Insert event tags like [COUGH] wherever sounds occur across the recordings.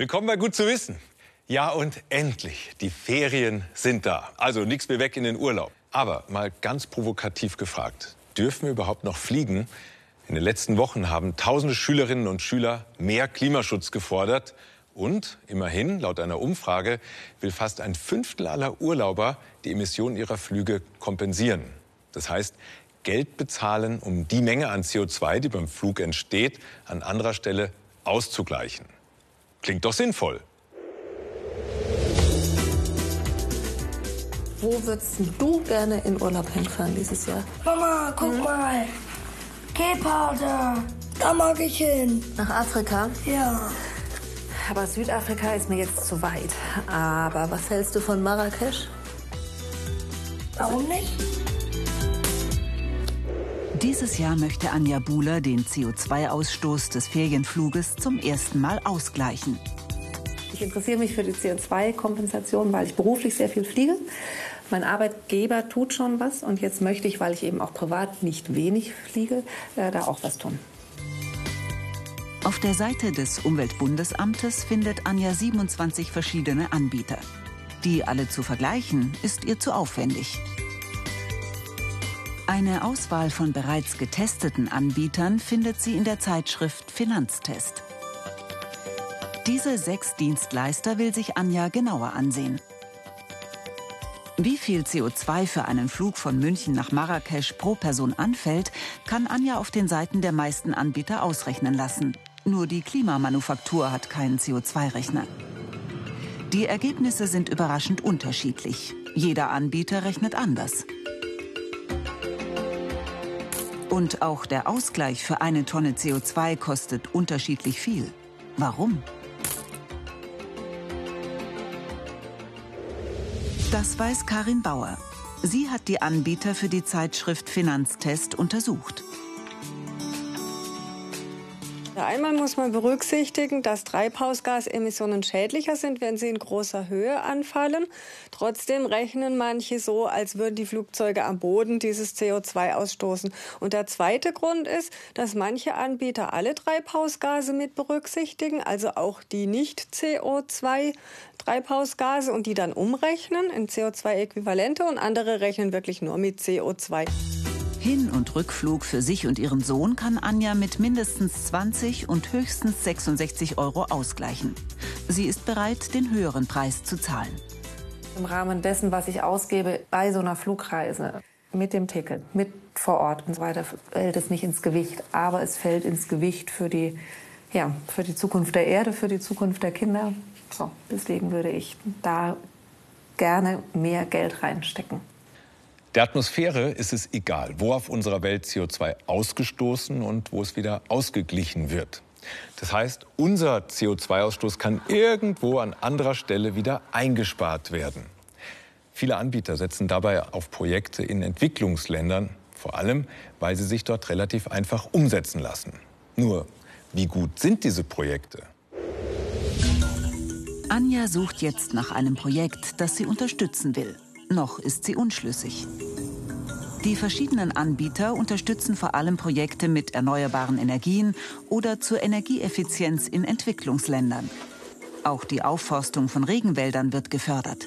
Willkommen bei Gut zu wissen. Ja und endlich, die Ferien sind da. Also nichts mehr weg in den Urlaub. Aber mal ganz provokativ gefragt, dürfen wir überhaupt noch fliegen? In den letzten Wochen haben tausende Schülerinnen und Schüler mehr Klimaschutz gefordert. Und immerhin, laut einer Umfrage, will fast ein Fünftel aller Urlauber die Emissionen ihrer Flüge kompensieren. Das heißt, Geld bezahlen, um die Menge an CO2, die beim Flug entsteht, an anderer Stelle auszugleichen. Klingt doch sinnvoll. Wo würdest du gerne in Urlaub hinfahren dieses Jahr? Mama, guck hm? mal. Gepard, da mag ich hin. Nach Afrika? Ja. Aber Südafrika ist mir jetzt zu weit. Aber was hältst du von Marrakesch? Warum nicht? Dieses Jahr möchte Anja Buhler den CO2-Ausstoß des Ferienfluges zum ersten Mal ausgleichen. Ich interessiere mich für die CO2-Kompensation, weil ich beruflich sehr viel fliege. Mein Arbeitgeber tut schon was und jetzt möchte ich, weil ich eben auch privat nicht wenig fliege, äh, da auch was tun. Auf der Seite des Umweltbundesamtes findet Anja 27 verschiedene Anbieter. Die alle zu vergleichen, ist ihr zu aufwendig. Eine Auswahl von bereits getesteten Anbietern findet sie in der Zeitschrift Finanztest. Diese sechs Dienstleister will sich Anja genauer ansehen. Wie viel CO2 für einen Flug von München nach Marrakesch pro Person anfällt, kann Anja auf den Seiten der meisten Anbieter ausrechnen lassen. Nur die Klimamanufaktur hat keinen CO2-Rechner. Die Ergebnisse sind überraschend unterschiedlich. Jeder Anbieter rechnet anders. Und auch der Ausgleich für eine Tonne CO2 kostet unterschiedlich viel. Warum? Das weiß Karin Bauer. Sie hat die Anbieter für die Zeitschrift Finanztest untersucht. Einmal muss man berücksichtigen, dass Treibhausgasemissionen schädlicher sind, wenn sie in großer Höhe anfallen. Trotzdem rechnen manche so, als würden die Flugzeuge am Boden dieses CO2 ausstoßen. Und der zweite Grund ist, dass manche Anbieter alle Treibhausgase mit berücksichtigen, also auch die nicht CO2 Treibhausgase und die dann umrechnen in CO2-Äquivalente und andere rechnen wirklich nur mit CO2. Hin- und Rückflug für sich und ihren Sohn kann Anja mit mindestens 20 und höchstens 66 Euro ausgleichen. Sie ist bereit, den höheren Preis zu zahlen. Im Rahmen dessen, was ich ausgebe bei so einer Flugreise, mit dem Ticket, mit vor Ort und so weiter, fällt es nicht ins Gewicht. Aber es fällt ins Gewicht für die, ja, für die Zukunft der Erde, für die Zukunft der Kinder. So, deswegen würde ich da gerne mehr Geld reinstecken. Der Atmosphäre ist es egal, wo auf unserer Welt CO2 ausgestoßen und wo es wieder ausgeglichen wird. Das heißt, unser CO2-Ausstoß kann irgendwo an anderer Stelle wieder eingespart werden. Viele Anbieter setzen dabei auf Projekte in Entwicklungsländern, vor allem weil sie sich dort relativ einfach umsetzen lassen. Nur, wie gut sind diese Projekte? Anja sucht jetzt nach einem Projekt, das sie unterstützen will. Noch ist sie unschlüssig. Die verschiedenen Anbieter unterstützen vor allem Projekte mit erneuerbaren Energien oder zur Energieeffizienz in Entwicklungsländern. Auch die Aufforstung von Regenwäldern wird gefördert.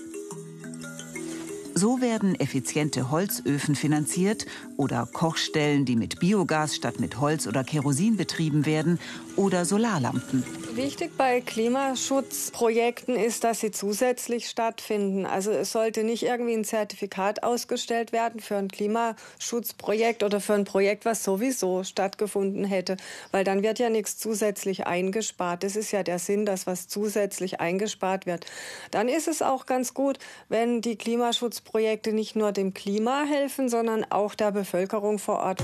So werden effiziente Holzöfen finanziert oder Kochstellen, die mit Biogas statt mit Holz oder Kerosin betrieben werden oder Solarlampen. Wichtig bei Klimaschutzprojekten ist, dass sie zusätzlich stattfinden. Also es sollte nicht irgendwie ein Zertifikat ausgestellt werden für ein Klimaschutzprojekt oder für ein Projekt, was sowieso stattgefunden hätte, weil dann wird ja nichts zusätzlich eingespart. Das ist ja der Sinn, dass was zusätzlich eingespart wird. Dann ist es auch ganz gut, wenn die Klimaschutzprojekte nicht nur dem Klima helfen, sondern auch der Bevölkerung vor Ort.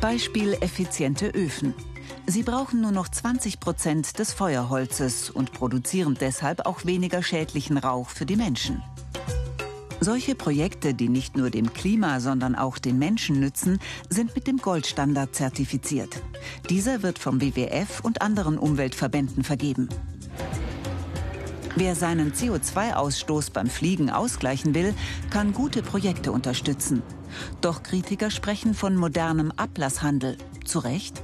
Beispiel effiziente Öfen. Sie brauchen nur noch 20 Prozent des Feuerholzes und produzieren deshalb auch weniger schädlichen Rauch für die Menschen. Solche Projekte, die nicht nur dem Klima, sondern auch den Menschen nützen, sind mit dem Goldstandard zertifiziert. Dieser wird vom WWF und anderen Umweltverbänden vergeben. Wer seinen CO2-Ausstoß beim Fliegen ausgleichen will, kann gute Projekte unterstützen. Doch Kritiker sprechen von modernem Ablasshandel. Zu Recht?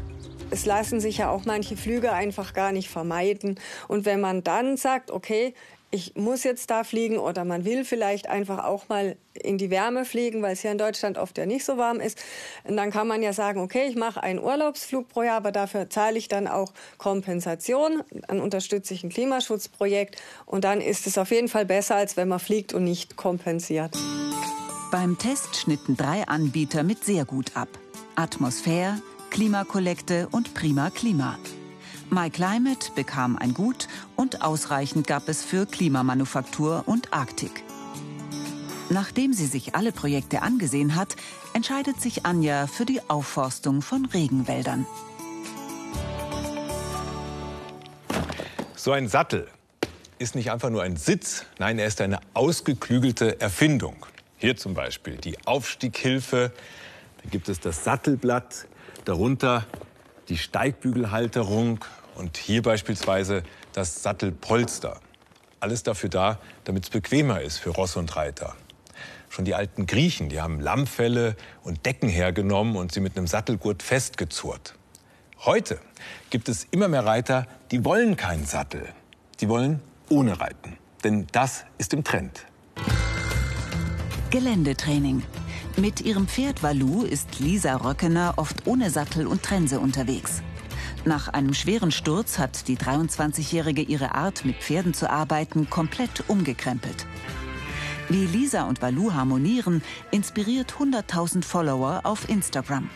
Es lassen sich ja auch manche Flüge einfach gar nicht vermeiden. Und wenn man dann sagt, okay, ich muss jetzt da fliegen oder man will vielleicht einfach auch mal in die Wärme fliegen, weil es hier in Deutschland oft ja nicht so warm ist. Und dann kann man ja sagen, okay, ich mache einen Urlaubsflug pro Jahr, aber dafür zahle ich dann auch Kompensation, dann unterstütze ich ein Klimaschutzprojekt und dann ist es auf jeden Fall besser, als wenn man fliegt und nicht kompensiert. Beim Test schnitten drei Anbieter mit sehr gut ab. Atmosphäre, Klimakollekte und Prima Klima. MyClimate bekam ein Gut und ausreichend gab es für Klimamanufaktur und Arktik. Nachdem sie sich alle Projekte angesehen hat, entscheidet sich Anja für die Aufforstung von Regenwäldern. So ein Sattel ist nicht einfach nur ein Sitz, nein, er ist eine ausgeklügelte Erfindung. Hier zum Beispiel die Aufstieghilfe, dann gibt es das Sattelblatt, darunter die Steigbügelhalterung und hier beispielsweise das Sattelpolster. Alles dafür da, damit es bequemer ist für Ross und Reiter. Schon die alten Griechen, die haben Lammfelle und Decken hergenommen und sie mit einem Sattelgurt festgezurrt. Heute gibt es immer mehr Reiter, die wollen keinen Sattel. Die wollen ohne Reiten. Denn das ist im Trend. Geländetraining. Mit ihrem Pferd Valu ist Lisa Röckener oft ohne Sattel und Trense unterwegs. Nach einem schweren Sturz hat die 23-Jährige ihre Art, mit Pferden zu arbeiten, komplett umgekrempelt. Wie Lisa und Valu harmonieren, inspiriert 100.000 Follower auf Instagram.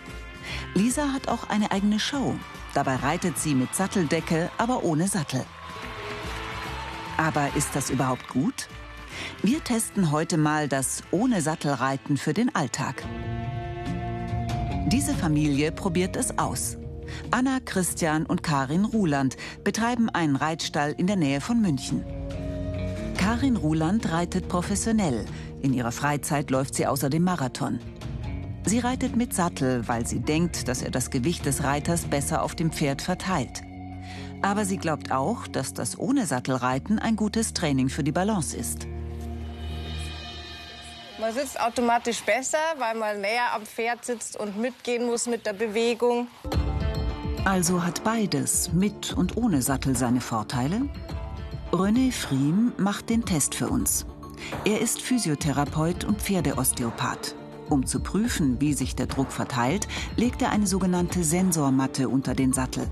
Lisa hat auch eine eigene Show. Dabei reitet sie mit Satteldecke, aber ohne Sattel. Aber ist das überhaupt gut? Wir testen heute mal das ohne Sattelreiten für den Alltag. Diese Familie probiert es aus. Anna, Christian und Karin Ruland betreiben einen Reitstall in der Nähe von München. Karin Ruland reitet professionell. In ihrer Freizeit läuft sie außerdem Marathon. Sie reitet mit Sattel, weil sie denkt, dass er das Gewicht des Reiters besser auf dem Pferd verteilt. Aber sie glaubt auch, dass das ohne Sattelreiten ein gutes Training für die Balance ist. Man sitzt automatisch besser, weil man näher am Pferd sitzt und mitgehen muss mit der Bewegung. Also hat beides, mit und ohne Sattel, seine Vorteile? René Friem macht den Test für uns. Er ist Physiotherapeut und Pferdeosteopath. Um zu prüfen, wie sich der Druck verteilt, legt er eine sogenannte Sensormatte unter den Sattel.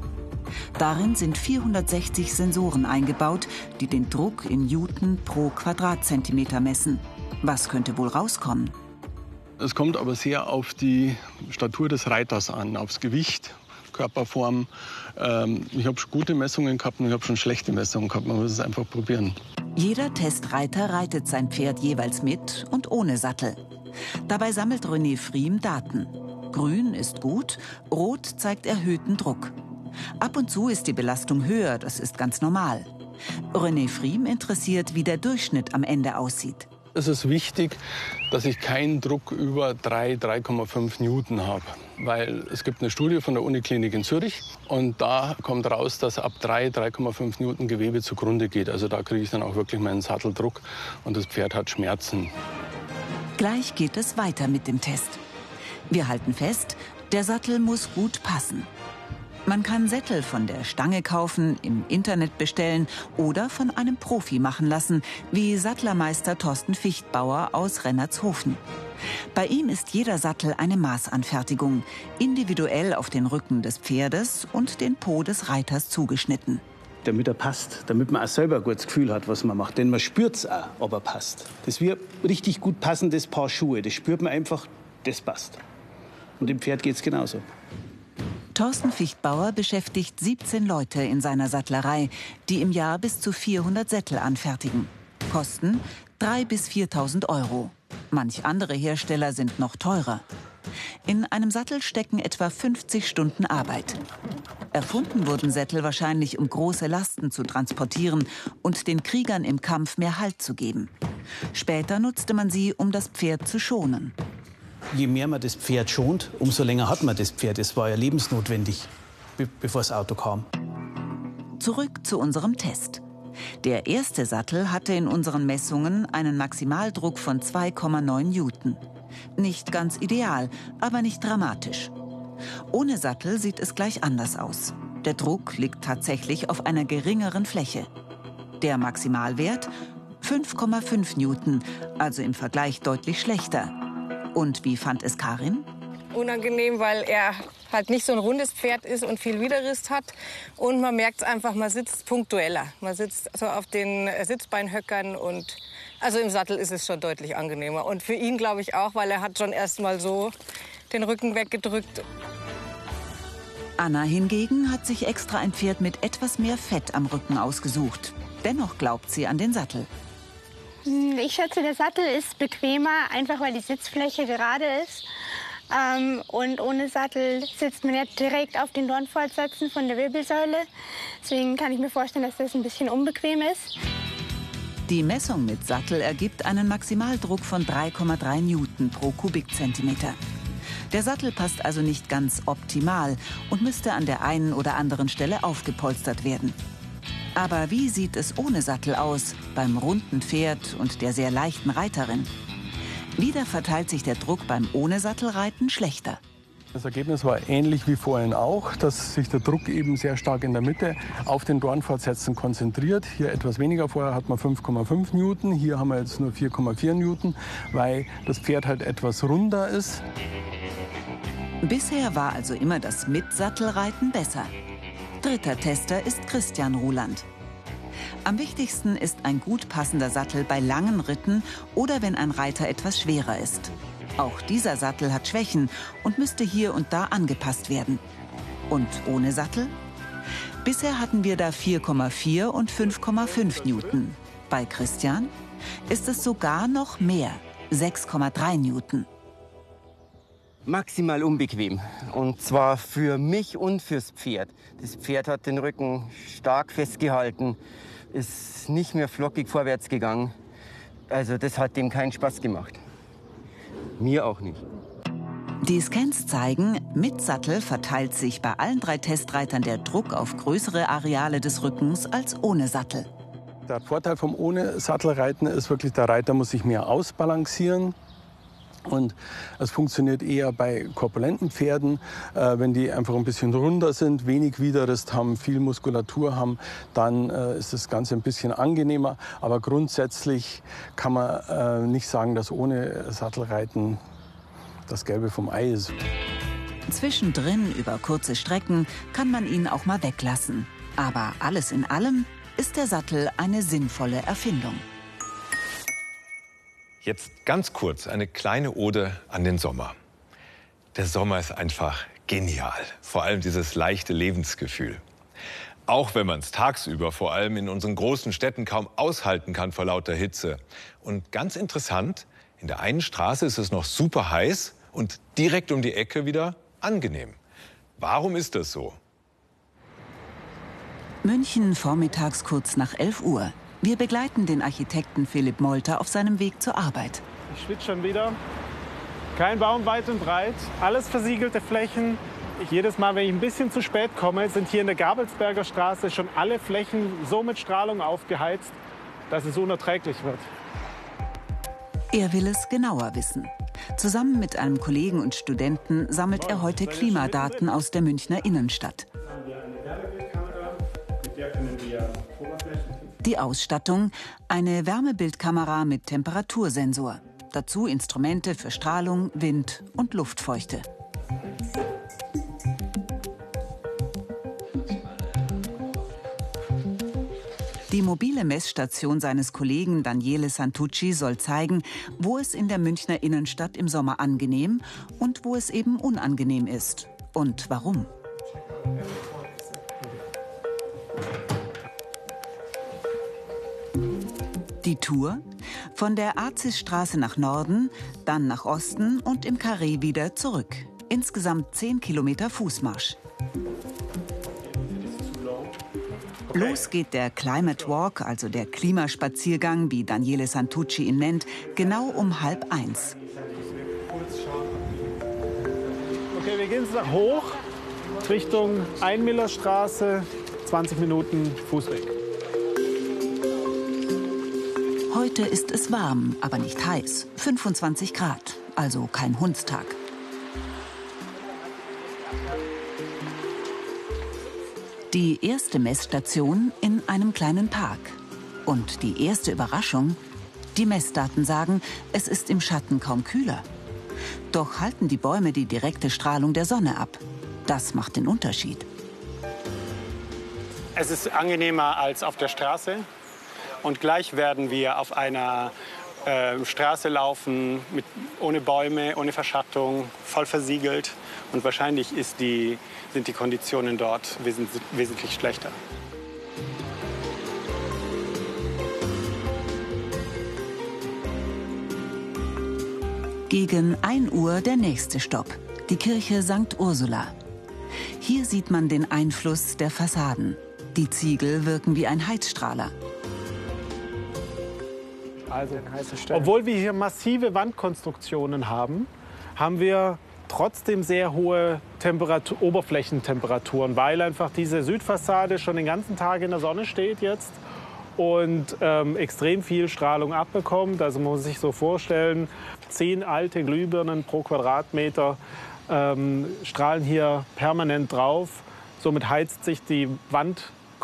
Darin sind 460 Sensoren eingebaut, die den Druck in Newton pro Quadratzentimeter messen. Was könnte wohl rauskommen? Es kommt aber sehr auf die Statur des Reiters an, aufs Gewicht, Körperform. Ähm, ich habe schon gute Messungen gehabt und ich habe schon schlechte Messungen gehabt. Man muss es einfach probieren. Jeder Testreiter reitet sein Pferd jeweils mit und ohne Sattel. Dabei sammelt René Friem Daten. Grün ist gut, rot zeigt erhöhten Druck. Ab und zu ist die Belastung höher, das ist ganz normal. René Friem interessiert, wie der Durchschnitt am Ende aussieht ist es wichtig, dass ich keinen Druck über 3, 3,5 Newton habe. Weil es gibt eine Studie von der Uniklinik in Zürich und da kommt raus, dass ab 3, 3,5 Newton Gewebe zugrunde geht. Also da kriege ich dann auch wirklich meinen Satteldruck und das Pferd hat Schmerzen. Gleich geht es weiter mit dem Test. Wir halten fest, der Sattel muss gut passen. Man kann Sättel von der Stange kaufen, im Internet bestellen oder von einem Profi machen lassen, wie Sattlermeister Thorsten Fichtbauer aus Rennertshofen. Bei ihm ist jeder Sattel eine Maßanfertigung, individuell auf den Rücken des Pferdes und den Po des Reiters zugeschnitten. Damit er passt, damit man auch selber ein gutes Gefühl hat, was man macht. Denn man spürt es auch, ob er passt. Das wie richtig gut passendes Paar Schuhe. Das spürt man einfach, das passt. Und dem Pferd geht es genauso. Thorsten Fichtbauer beschäftigt 17 Leute in seiner Sattlerei, die im Jahr bis zu 400 Sättel anfertigen. Kosten 3.000 bis 4.000 Euro. Manch andere Hersteller sind noch teurer. In einem Sattel stecken etwa 50 Stunden Arbeit. Erfunden wurden Sättel wahrscheinlich, um große Lasten zu transportieren und den Kriegern im Kampf mehr Halt zu geben. Später nutzte man sie, um das Pferd zu schonen je mehr man das Pferd schont, umso länger hat man das Pferd. Es war ja lebensnotwendig, bevor das Auto kam. Zurück zu unserem Test. Der erste Sattel hatte in unseren Messungen einen Maximaldruck von 2,9 Newton. Nicht ganz ideal, aber nicht dramatisch. Ohne Sattel sieht es gleich anders aus. Der Druck liegt tatsächlich auf einer geringeren Fläche. Der Maximalwert 5,5 Newton, also im Vergleich deutlich schlechter. Und wie fand es Karin? Unangenehm, weil er halt nicht so ein rundes Pferd ist und viel Widerrist hat. Und man merkt es einfach, man sitzt punktueller. Man sitzt so auf den Sitzbeinhöckern und also im Sattel ist es schon deutlich angenehmer. Und für ihn glaube ich auch, weil er hat schon erst mal so den Rücken weggedrückt. Anna hingegen hat sich extra ein Pferd mit etwas mehr Fett am Rücken ausgesucht. Dennoch glaubt sie an den Sattel. Hm, ich schätze, der Sattel ist bequemer, einfach weil die Sitzfläche gerade ist. Ähm, und ohne Sattel sitzt man ja direkt auf den Dornfortsätzen von der Wirbelsäule. Deswegen kann ich mir vorstellen, dass das ein bisschen unbequem ist. Die Messung mit Sattel ergibt einen Maximaldruck von 3,3 Newton pro Kubikzentimeter. Der Sattel passt also nicht ganz optimal und müsste an der einen oder anderen Stelle aufgepolstert werden. Aber wie sieht es ohne Sattel aus, beim runden Pferd und der sehr leichten Reiterin? Wieder verteilt sich der Druck beim ohne Sattelreiten schlechter. Das Ergebnis war ähnlich wie vorhin auch, dass sich der Druck eben sehr stark in der Mitte auf den Dornfortsätzen konzentriert. Hier etwas weniger, vorher hat man 5,5 Newton, hier haben wir jetzt nur 4,4 Newton, weil das Pferd halt etwas runder ist. Bisher war also immer das Mitsattelreiten besser. Dritter Tester ist Christian Ruland. Am wichtigsten ist ein gut passender Sattel bei langen Ritten oder wenn ein Reiter etwas schwerer ist. Auch dieser Sattel hat Schwächen und müsste hier und da angepasst werden. Und ohne Sattel? Bisher hatten wir da 4,4 und 5,5 Newton. Bei Christian ist es sogar noch mehr, 6,3 Newton. Maximal unbequem. Und zwar für mich und fürs Pferd. Das Pferd hat den Rücken stark festgehalten ist nicht mehr flockig vorwärts gegangen. Also das hat dem keinen Spaß gemacht. Mir auch nicht. Die Scans zeigen, mit Sattel verteilt sich bei allen drei Testreitern der Druck auf größere Areale des Rückens als ohne Sattel. Der Vorteil vom ohne Sattelreiten ist wirklich, der Reiter muss sich mehr ausbalancieren. Und es funktioniert eher bei korpulenten Pferden, äh, wenn die einfach ein bisschen runder sind, wenig Widerrist haben, viel Muskulatur haben, dann äh, ist das Ganze ein bisschen angenehmer. Aber grundsätzlich kann man äh, nicht sagen, dass ohne Sattelreiten das Gelbe vom Ei ist. Zwischendrin über kurze Strecken kann man ihn auch mal weglassen. Aber alles in allem ist der Sattel eine sinnvolle Erfindung. Jetzt ganz kurz eine kleine Ode an den Sommer. Der Sommer ist einfach genial. Vor allem dieses leichte Lebensgefühl. Auch wenn man es tagsüber vor allem in unseren großen Städten kaum aushalten kann vor lauter Hitze. Und ganz interessant, in der einen Straße ist es noch super heiß und direkt um die Ecke wieder angenehm. Warum ist das so? München vormittags kurz nach 11 Uhr. Wir begleiten den Architekten Philipp Molter auf seinem Weg zur Arbeit. Ich schwitze schon wieder. Kein Baum weit und breit, alles versiegelte Flächen. Ich, jedes Mal, wenn ich ein bisschen zu spät komme, sind hier in der Gabelsberger Straße schon alle Flächen so mit Strahlung aufgeheizt, dass es unerträglich wird. Er will es genauer wissen. Zusammen mit einem Kollegen und Studenten sammelt er heute Klimadaten aus der Münchner Innenstadt. Die Ausstattung, eine Wärmebildkamera mit Temperatursensor. Dazu Instrumente für Strahlung, Wind und Luftfeuchte. Die mobile Messstation seines Kollegen Daniele Santucci soll zeigen, wo es in der Münchner Innenstadt im Sommer angenehm und wo es eben unangenehm ist. Und warum. Die Tour? Von der Azisstraße nach Norden, dann nach Osten und im Karree wieder zurück. Insgesamt 10 Kilometer Fußmarsch. Los geht der Climate Walk, also der Klimaspaziergang, wie Daniele Santucci ihn nennt, genau um halb eins. Okay, wir gehen jetzt hoch Richtung Einmillerstraße, 20 Minuten Fußweg. Heute ist es warm, aber nicht heiß. 25 Grad, also kein Hundstag. Die erste Messstation in einem kleinen Park. Und die erste Überraschung, die Messdaten sagen, es ist im Schatten kaum kühler. Doch halten die Bäume die direkte Strahlung der Sonne ab. Das macht den Unterschied. Es ist angenehmer als auf der Straße. Und gleich werden wir auf einer äh, Straße laufen, mit, ohne Bäume, ohne Verschattung, voll versiegelt. Und wahrscheinlich die, sind die Konditionen dort wesentlich, wesentlich schlechter. Gegen 1 Uhr der nächste Stopp, die Kirche St. Ursula. Hier sieht man den Einfluss der Fassaden. Die Ziegel wirken wie ein Heizstrahler. Also, obwohl wir hier massive Wandkonstruktionen haben, haben wir trotzdem sehr hohe Temperatur, Oberflächentemperaturen, weil einfach diese Südfassade schon den ganzen Tag in der Sonne steht jetzt und ähm, extrem viel Strahlung abbekommt. Also man muss sich so vorstellen, zehn alte Glühbirnen pro Quadratmeter ähm, strahlen hier permanent drauf. Somit heizt sich die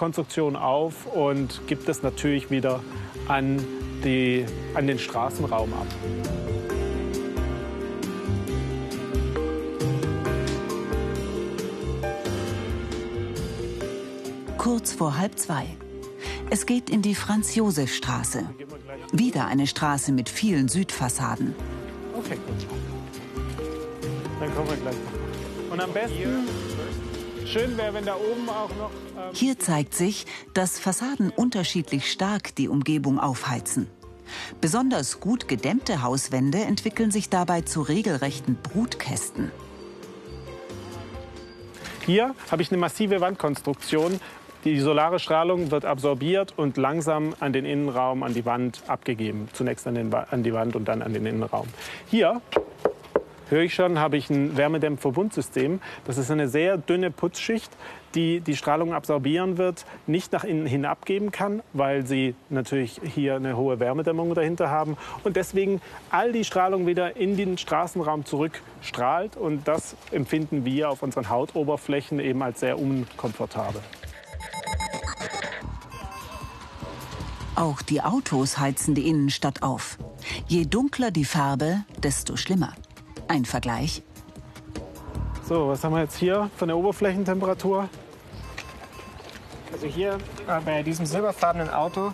Wandkonstruktion auf und gibt es natürlich wieder an, die, an den Straßenraum ab. Kurz vor halb zwei. Es geht in die Franz-Josef-Straße. Wieder eine Straße mit vielen Südfassaden. Okay, gut. Dann kommen wir gleich. Und am besten, schön wäre, wenn da oben auch noch... Ähm Hier zeigt sich, dass Fassaden unterschiedlich stark die Umgebung aufheizen. Besonders gut gedämmte Hauswände entwickeln sich dabei zu regelrechten Brutkästen. Hier habe ich eine massive Wandkonstruktion die solare Strahlung wird absorbiert und langsam an den Innenraum, an die Wand abgegeben. Zunächst an, an die Wand und dann an den Innenraum. Hier höre ich schon, habe ich ein Wärmedämmverbundsystem. Das ist eine sehr dünne Putzschicht, die die Strahlung absorbieren wird, nicht nach innen hin abgeben kann, weil sie natürlich hier eine hohe Wärmedämmung dahinter haben und deswegen all die Strahlung wieder in den Straßenraum zurückstrahlt und das empfinden wir auf unseren Hautoberflächen eben als sehr unkomfortabel. Auch die Autos heizen die Innenstadt auf. Je dunkler die Farbe, desto schlimmer. Ein Vergleich. So, was haben wir jetzt hier von der Oberflächentemperatur? Also hier äh, bei diesem silberfarbenen Auto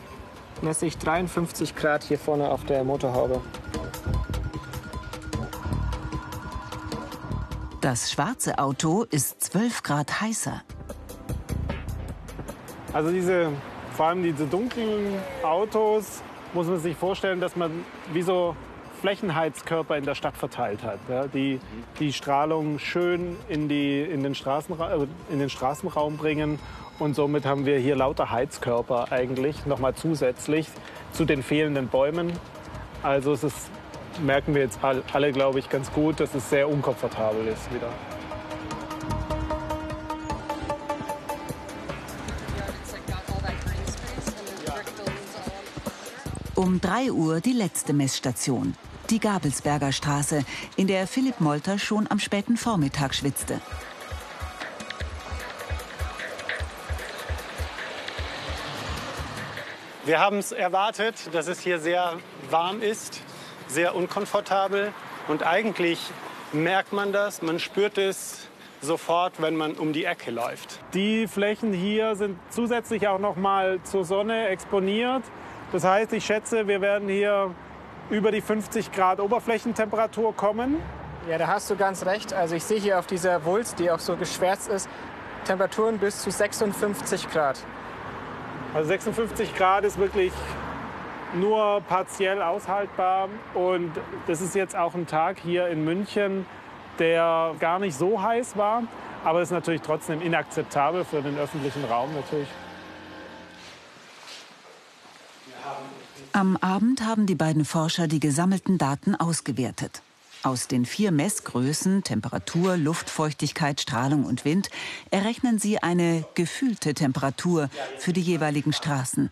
messe ich 53 Grad hier vorne auf der Motorhaube. Das schwarze Auto ist 12 Grad heißer. Also diese vor allem diese dunklen Autos muss man sich vorstellen, dass man wie so Flächenheizkörper in der Stadt verteilt hat, ja, die die Strahlung schön in, die, in, den Straßenra äh, in den Straßenraum bringen. Und somit haben wir hier lauter Heizkörper eigentlich nochmal zusätzlich zu den fehlenden Bäumen. Also es ist, merken wir jetzt alle, glaube ich, ganz gut, dass es sehr unkomfortabel ist wieder. Um 3 Uhr die letzte Messstation, die Gabelsberger Straße, in der Philipp Molter schon am späten Vormittag schwitzte. Wir haben es erwartet, dass es hier sehr warm ist, sehr unkomfortabel. Und eigentlich merkt man das, man spürt es sofort, wenn man um die Ecke läuft. Die Flächen hier sind zusätzlich auch noch mal zur Sonne exponiert. Das heißt, ich schätze, wir werden hier über die 50 Grad Oberflächentemperatur kommen. Ja, da hast du ganz recht. Also ich sehe hier auf dieser Wulst, die auch so geschwärzt ist, Temperaturen bis zu 56 Grad. Also 56 Grad ist wirklich nur partiell aushaltbar. Und das ist jetzt auch ein Tag hier in München, der gar nicht so heiß war. Aber ist natürlich trotzdem inakzeptabel für den öffentlichen Raum natürlich. Am Abend haben die beiden Forscher die gesammelten Daten ausgewertet. Aus den vier Messgrößen Temperatur, Luftfeuchtigkeit, Strahlung und Wind errechnen sie eine gefühlte Temperatur für die jeweiligen Straßen.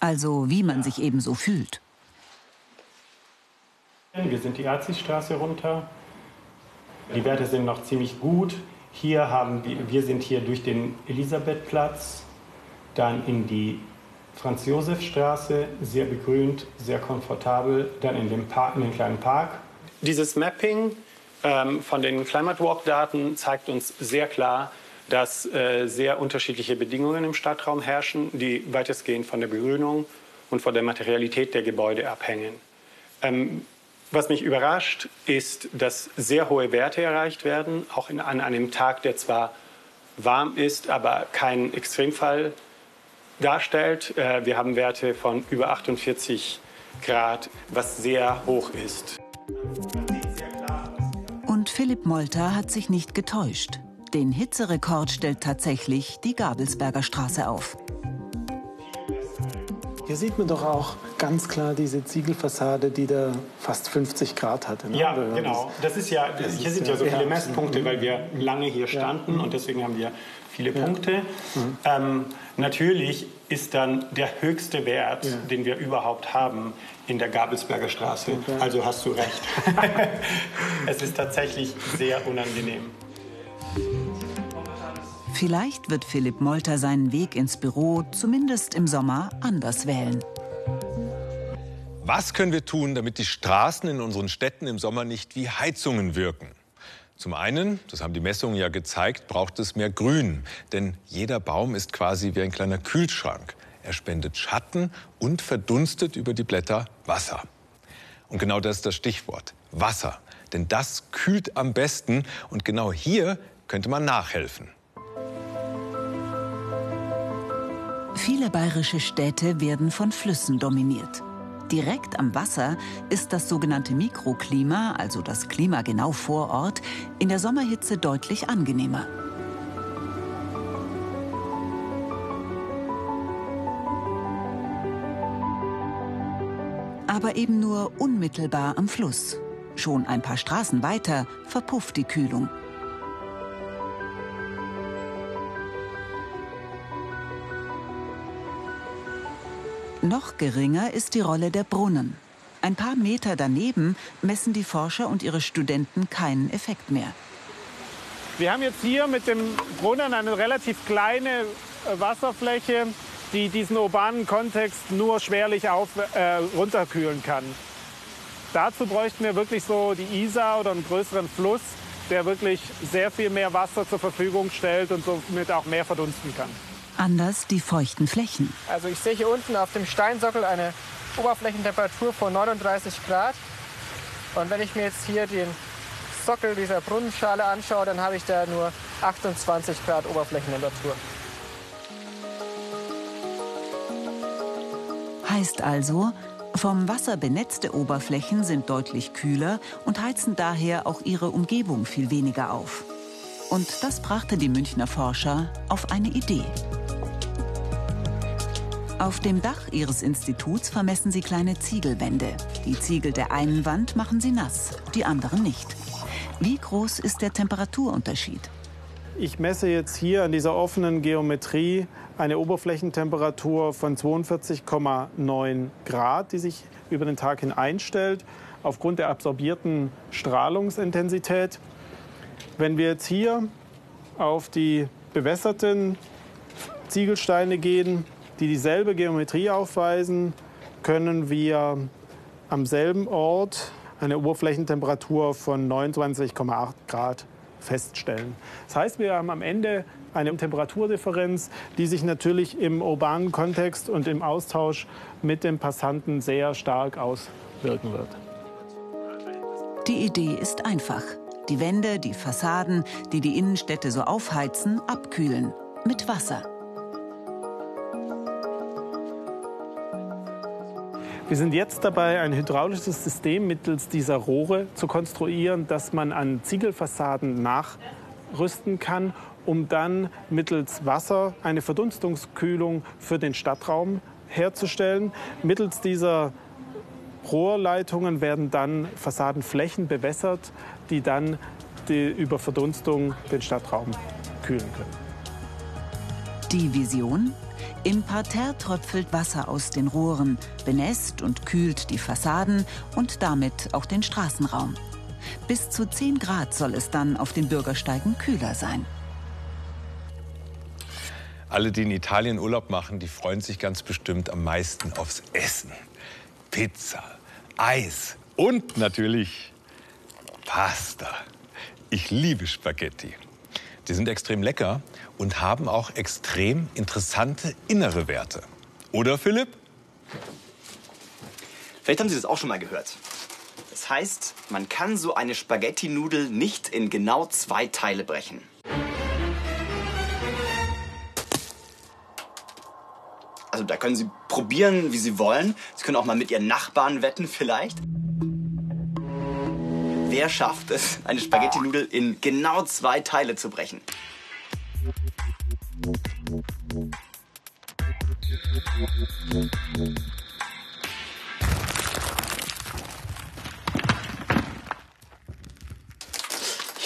Also wie man sich ebenso fühlt. Wir sind die Azisstraße runter. Die Werte sind noch ziemlich gut. Hier haben wir, wir sind hier durch den Elisabethplatz, dann in die Franz-Josef-Straße, sehr begrünt, sehr komfortabel, dann in den, Park, in den kleinen Park. Dieses Mapping ähm, von den Climate Walk-Daten zeigt uns sehr klar, dass äh, sehr unterschiedliche Bedingungen im Stadtraum herrschen, die weitestgehend von der Begrünung und von der Materialität der Gebäude abhängen. Ähm, was mich überrascht, ist, dass sehr hohe Werte erreicht werden, auch in, an einem Tag, der zwar warm ist, aber kein Extremfall darstellt. Äh, wir haben Werte von über 48 Grad, was sehr hoch ist. Und Philipp Molter hat sich nicht getäuscht. Den Hitzerekord stellt tatsächlich die Gabelsberger Straße auf. Hier sieht man doch auch ganz klar diese Ziegelfassade, die da fast 50 Grad hatte. Ne? Ja, genau. Das ist ja, das hier sind ja so viele Messpunkte, weil wir lange hier standen ja. und deswegen haben wir viele ja. Punkte. Mhm. Ähm, natürlich ist dann der höchste Wert, ja. den wir überhaupt haben, in der Gabelsberger Straße. Also hast du recht. [LAUGHS] es ist tatsächlich sehr unangenehm. Vielleicht wird Philipp Molter seinen Weg ins Büro zumindest im Sommer anders wählen. Was können wir tun, damit die Straßen in unseren Städten im Sommer nicht wie Heizungen wirken? Zum einen, das haben die Messungen ja gezeigt, braucht es mehr Grün. Denn jeder Baum ist quasi wie ein kleiner Kühlschrank. Er spendet Schatten und verdunstet über die Blätter Wasser. Und genau das ist das Stichwort. Wasser. Denn das kühlt am besten und genau hier könnte man nachhelfen. Viele bayerische Städte werden von Flüssen dominiert. Direkt am Wasser ist das sogenannte Mikroklima, also das Klima genau vor Ort, in der Sommerhitze deutlich angenehmer. Aber eben nur unmittelbar am Fluss. Schon ein paar Straßen weiter verpufft die Kühlung. Noch geringer ist die Rolle der Brunnen. Ein paar Meter daneben messen die Forscher und ihre Studenten keinen Effekt mehr. Wir haben jetzt hier mit dem Brunnen eine relativ kleine äh, Wasserfläche, die diesen urbanen Kontext nur schwerlich auf, äh, runterkühlen kann. Dazu bräuchten wir wirklich so die Isar oder einen größeren Fluss, der wirklich sehr viel mehr Wasser zur Verfügung stellt und somit auch mehr verdunsten kann. Anders die feuchten Flächen. Also ich sehe hier unten auf dem Steinsockel eine Oberflächentemperatur von 39 Grad. Und wenn ich mir jetzt hier den Sockel dieser Brunnenschale anschaue, dann habe ich da nur 28 Grad Oberflächentemperatur. Heißt also, vom Wasser benetzte Oberflächen sind deutlich kühler und heizen daher auch ihre Umgebung viel weniger auf. Und das brachte die Münchner Forscher auf eine Idee. Auf dem Dach ihres Instituts vermessen sie kleine Ziegelwände. Die Ziegel der einen Wand machen sie nass, die anderen nicht. Wie groß ist der Temperaturunterschied? Ich messe jetzt hier an dieser offenen Geometrie eine Oberflächentemperatur von 42,9 Grad, die sich über den Tag hin einstellt, aufgrund der absorbierten Strahlungsintensität. Wenn wir jetzt hier auf die bewässerten Ziegelsteine gehen, die dieselbe Geometrie aufweisen, können wir am selben Ort eine Oberflächentemperatur von 29,8 Grad feststellen. Das heißt, wir haben am Ende eine Temperaturdifferenz, die sich natürlich im urbanen Kontext und im Austausch mit dem Passanten sehr stark auswirken wird. Die Idee ist einfach. Die Wände, die Fassaden, die die Innenstädte so aufheizen, abkühlen. Mit Wasser. Wir sind jetzt dabei, ein hydraulisches System mittels dieser Rohre zu konstruieren, das man an Ziegelfassaden nachrüsten kann, um dann mittels Wasser eine Verdunstungskühlung für den Stadtraum herzustellen. Mittels dieser Rohrleitungen werden dann Fassadenflächen bewässert, die dann die über Verdunstung den Stadtraum kühlen können. Die Vision? Im Parterre tröpfelt Wasser aus den Rohren, benässt und kühlt die Fassaden und damit auch den Straßenraum. Bis zu 10 Grad soll es dann auf den Bürgersteigen kühler sein. Alle, die in Italien Urlaub machen, die freuen sich ganz bestimmt am meisten aufs Essen. Pizza, Eis und natürlich Pasta. Ich liebe Spaghetti. Die sind extrem lecker und haben auch extrem interessante innere Werte. Oder Philipp? Vielleicht haben Sie das auch schon mal gehört. Das heißt, man kann so eine Spaghetti-Nudel nicht in genau zwei Teile brechen. Also da können Sie probieren, wie Sie wollen. Sie können auch mal mit Ihren Nachbarn wetten vielleicht. Wer schafft es, eine Spaghetti-Nudel in genau zwei Teile zu brechen?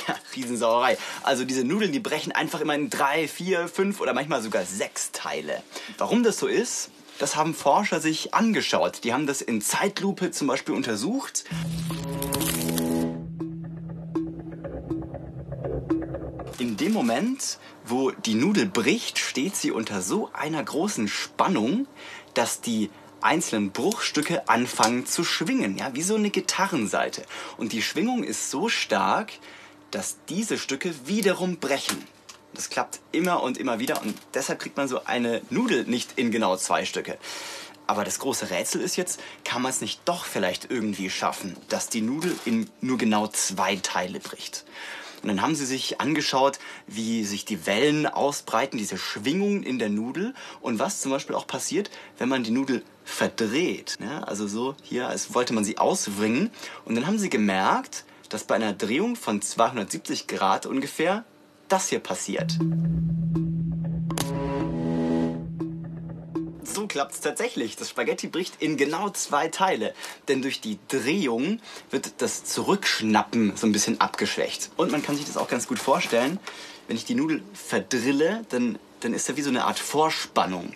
Ja, Riesensauerei. Also diese Nudeln, die brechen einfach immer in drei, vier, fünf oder manchmal sogar sechs Teile. Warum das so ist, das haben Forscher sich angeschaut. Die haben das in Zeitlupe zum Beispiel untersucht. Dem Moment, wo die Nudel bricht, steht sie unter so einer großen Spannung, dass die einzelnen Bruchstücke anfangen zu schwingen, ja, wie so eine Gitarrenseite. Und die Schwingung ist so stark, dass diese Stücke wiederum brechen. Das klappt immer und immer wieder und deshalb kriegt man so eine Nudel nicht in genau zwei Stücke. Aber das große Rätsel ist jetzt, kann man es nicht doch vielleicht irgendwie schaffen, dass die Nudel in nur genau zwei Teile bricht? Und dann haben sie sich angeschaut, wie sich die Wellen ausbreiten, diese Schwingungen in der Nudel und was zum Beispiel auch passiert, wenn man die Nudel verdreht. Ja, also so hier, als wollte man sie auswringen. Und dann haben sie gemerkt, dass bei einer Drehung von 270 Grad ungefähr das hier passiert. So klappt es tatsächlich. Das Spaghetti bricht in genau zwei Teile. Denn durch die Drehung wird das Zurückschnappen so ein bisschen abgeschwächt. Und man kann sich das auch ganz gut vorstellen. Wenn ich die Nudel verdrille, dann, dann ist da wie so eine Art Vorspannung.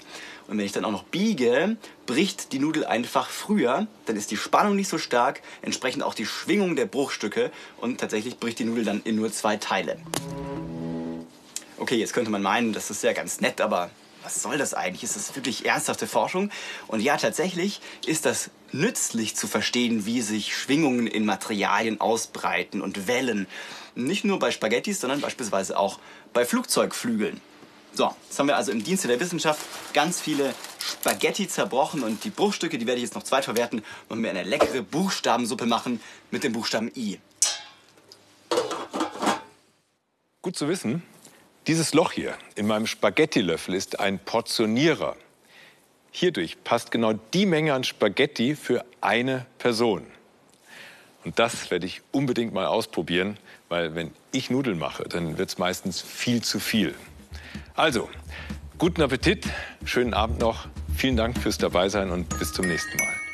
Und wenn ich dann auch noch biege, bricht die Nudel einfach früher. Dann ist die Spannung nicht so stark, entsprechend auch die Schwingung der Bruchstücke. Und tatsächlich bricht die Nudel dann in nur zwei Teile. Okay, jetzt könnte man meinen, das ist ja ganz nett, aber was soll das eigentlich? Ist das wirklich ernsthafte Forschung? Und ja, tatsächlich ist das nützlich zu verstehen, wie sich Schwingungen in Materialien ausbreiten und Wellen. Nicht nur bei Spaghettis, sondern beispielsweise auch bei Flugzeugflügeln. So, jetzt haben wir also im Dienste der Wissenschaft ganz viele Spaghetti zerbrochen und die Bruchstücke, die werde ich jetzt noch zweitverwerten und mir eine leckere Buchstabensuppe machen mit dem Buchstaben I. Gut zu wissen, dieses Loch hier in meinem Spaghettilöffel ist ein Portionierer. Hierdurch passt genau die Menge an Spaghetti für eine Person. Und das werde ich unbedingt mal ausprobieren, weil wenn ich Nudeln mache, dann wird es meistens viel zu viel. Also, guten Appetit, schönen Abend noch, vielen Dank fürs Dabeisein und bis zum nächsten Mal.